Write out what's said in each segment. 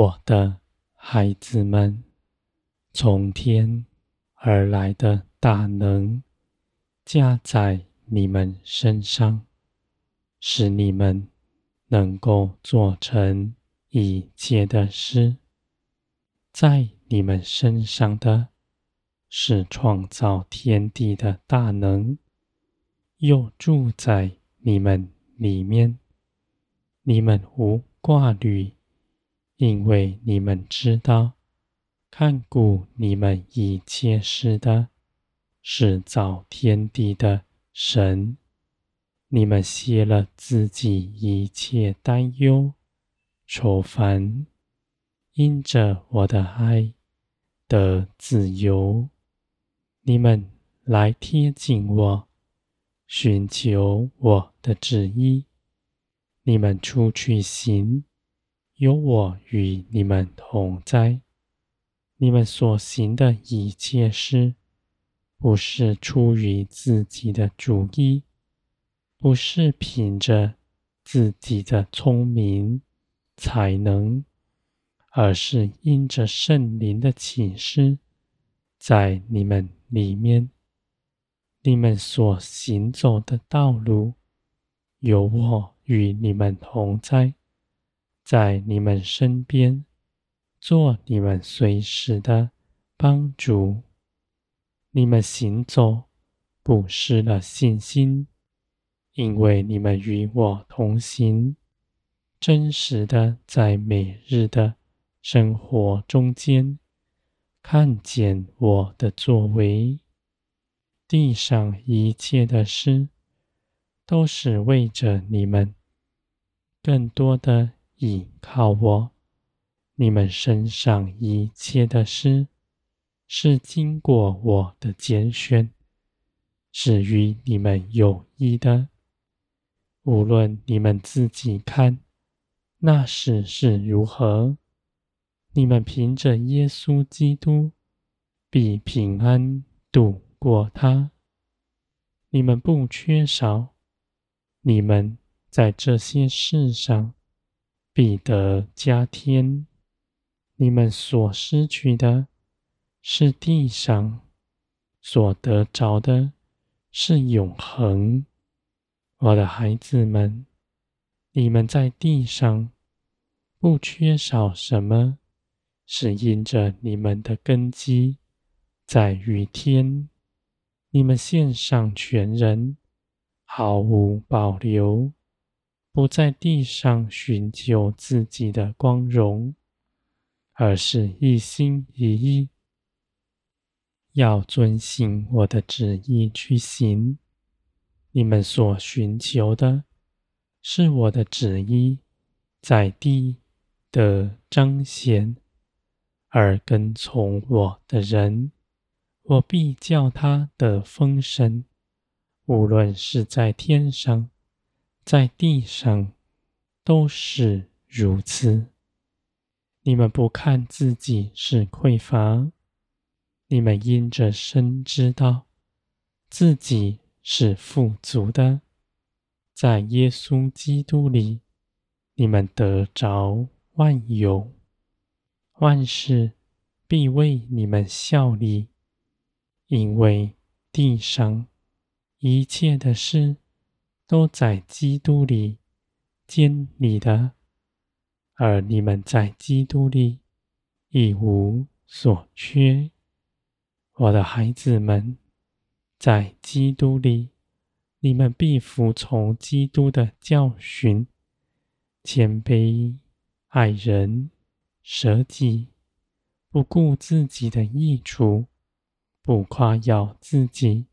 我的孩子们，从天而来的大能加在你们身上，使你们能够做成一切的事。在你们身上的，是创造天地的大能，又住在你们里面。你们无挂虑，因为你们知道，看顾你们一切事的，是造天地的神。你们歇了自己一切担忧、愁烦，因着我的爱的自由。你们来贴近我，寻求我的旨意。你们出去行，有我与你们同在。你们所行的一切事，不是出于自己的主意，不是凭着自己的聪明才能，而是因着圣灵的启示，在你们里面。你们所行走的道路，有我与你们同在，在你们身边，做你们随时的帮助。你们行走不失了信心，因为你们与我同行，真实的在每日的生活中间，看见我的作为。地上一切的事，都是为着你们，更多的倚靠我。你们身上一切的事，是经过我的拣选，是与你们有益的。无论你们自己看那事是如何，你们凭着耶稣基督，必平安度过它，你们不缺少，你们在这些事上必得加天。你们所失去的，是地上；所得着的，是永恒。我的孩子们，你们在地上不缺少什么，是因着你们的根基在于天。你们献上全人，毫无保留，不在地上寻求自己的光荣，而是一心一意，要遵行我的旨意去行。你们所寻求的，是我的旨意在地的彰显，而跟从我的人。我必叫他的丰盛，无论是在天上，在地上，都是如此。你们不看自己是匮乏，你们因着身知道自己是富足的，在耶稣基督里，你们得着万有，万事必为你们效力。因为地上一切的事都在基督里建立的，而你们在基督里一无所缺。我的孩子们，在基督里，你们必服从基督的教训，谦卑、爱人、舍己，不顾自己的益处。不夸耀自己，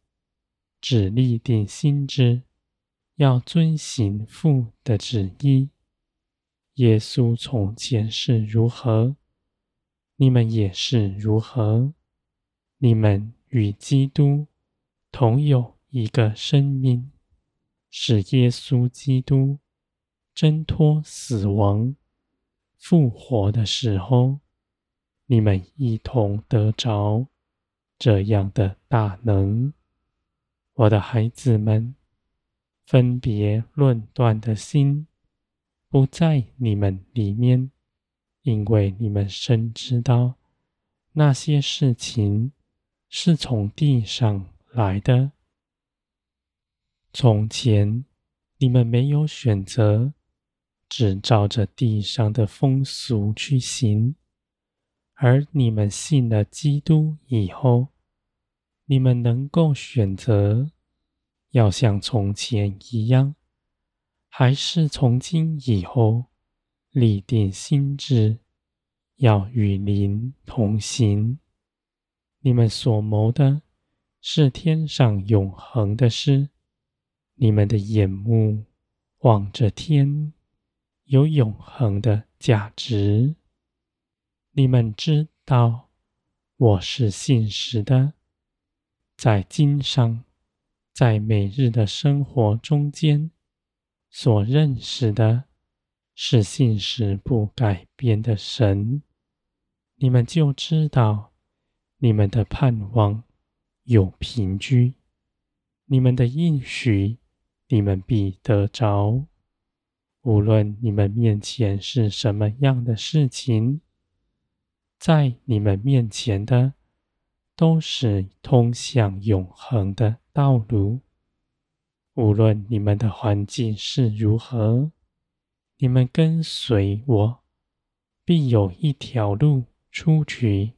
只立定心志，要遵行父的旨意。耶稣从前是如何，你们也是如何。你们与基督同有一个生命，是耶稣基督挣脱死亡、复活的时候，你们一同得着。这样的大能，我的孩子们，分别论断的心不在你们里面，因为你们深知道那些事情是从地上来的。从前你们没有选择，只照着地上的风俗去行；而你们信了基督以后，你们能够选择，要像从前一样，还是从今以后立定心志，要与您同行。你们所谋的是天上永恒的事。你们的眼目望着天，有永恒的价值。你们知道，我是信实的，在经上，在每日的生活中间，所认识的是信实不改变的神。你们就知道，你们的盼望有凭据，你们的应许。你们必得着，无论你们面前是什么样的事情，在你们面前的都是通向永恒的道路。无论你们的环境是如何，你们跟随我，必有一条路出去，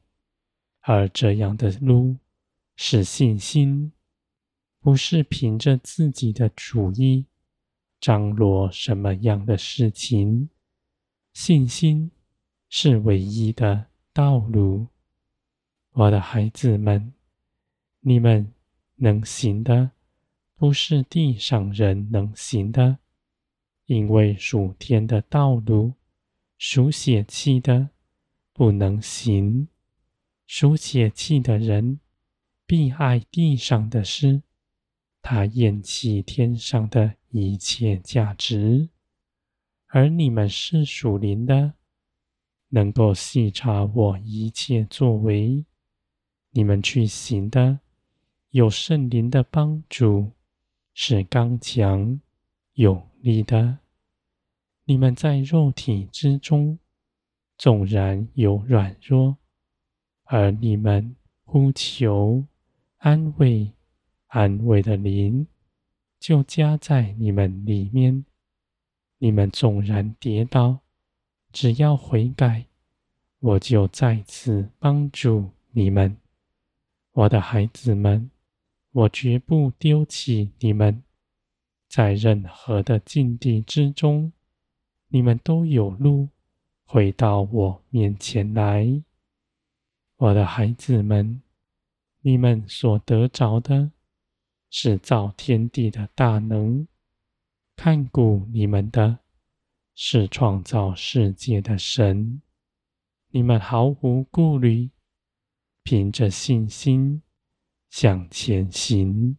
而这样的路是信心。不是凭着自己的主意张罗什么样的事情，信心是唯一的道路。我的孩子们，你们能行的，不是地上人能行的，因为属天的道路，属血气的不能行。属血气的人必爱地上的事。他厌弃天上的一切价值，而你们是属灵的，能够细察我一切作为。你们去行的，有圣灵的帮助，是刚强有力的。你们在肉体之中，纵然有软弱，而你们呼求安慰。安慰的灵就加在你们里面。你们纵然跌倒，只要悔改，我就再次帮助你们。我的孩子们，我绝不丢弃你们。在任何的境地之中，你们都有路回到我面前来。我的孩子们，你们所得着的。是造天地的大能，看顾你们的，是创造世界的神。你们毫无顾虑，凭着信心向前行。